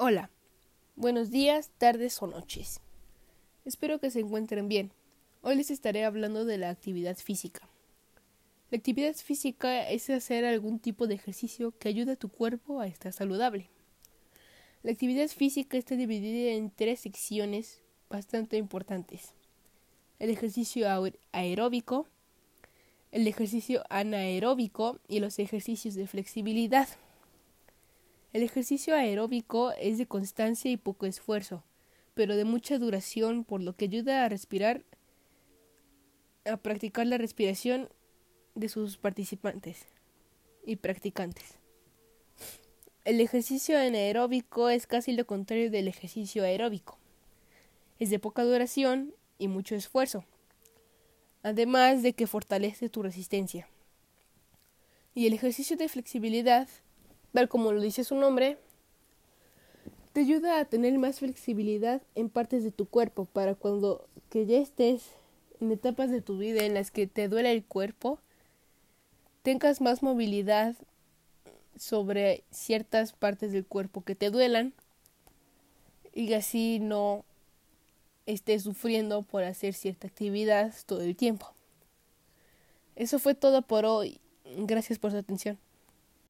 Hola, buenos días, tardes o noches. Espero que se encuentren bien. Hoy les estaré hablando de la actividad física. La actividad física es hacer algún tipo de ejercicio que ayude a tu cuerpo a estar saludable. La actividad física está dividida en tres secciones bastante importantes. El ejercicio aeróbico, el ejercicio anaeróbico y los ejercicios de flexibilidad. El ejercicio aeróbico es de constancia y poco esfuerzo, pero de mucha duración, por lo que ayuda a respirar, a practicar la respiración de sus participantes y practicantes. El ejercicio anaeróbico es casi lo contrario del ejercicio aeróbico. Es de poca duración y mucho esfuerzo, además de que fortalece tu resistencia. Y el ejercicio de flexibilidad tal como lo dice su nombre, te ayuda a tener más flexibilidad en partes de tu cuerpo para cuando que ya estés en etapas de tu vida en las que te duele el cuerpo, tengas más movilidad sobre ciertas partes del cuerpo que te duelan y así no estés sufriendo por hacer cierta actividad todo el tiempo. Eso fue todo por hoy. Gracias por su atención.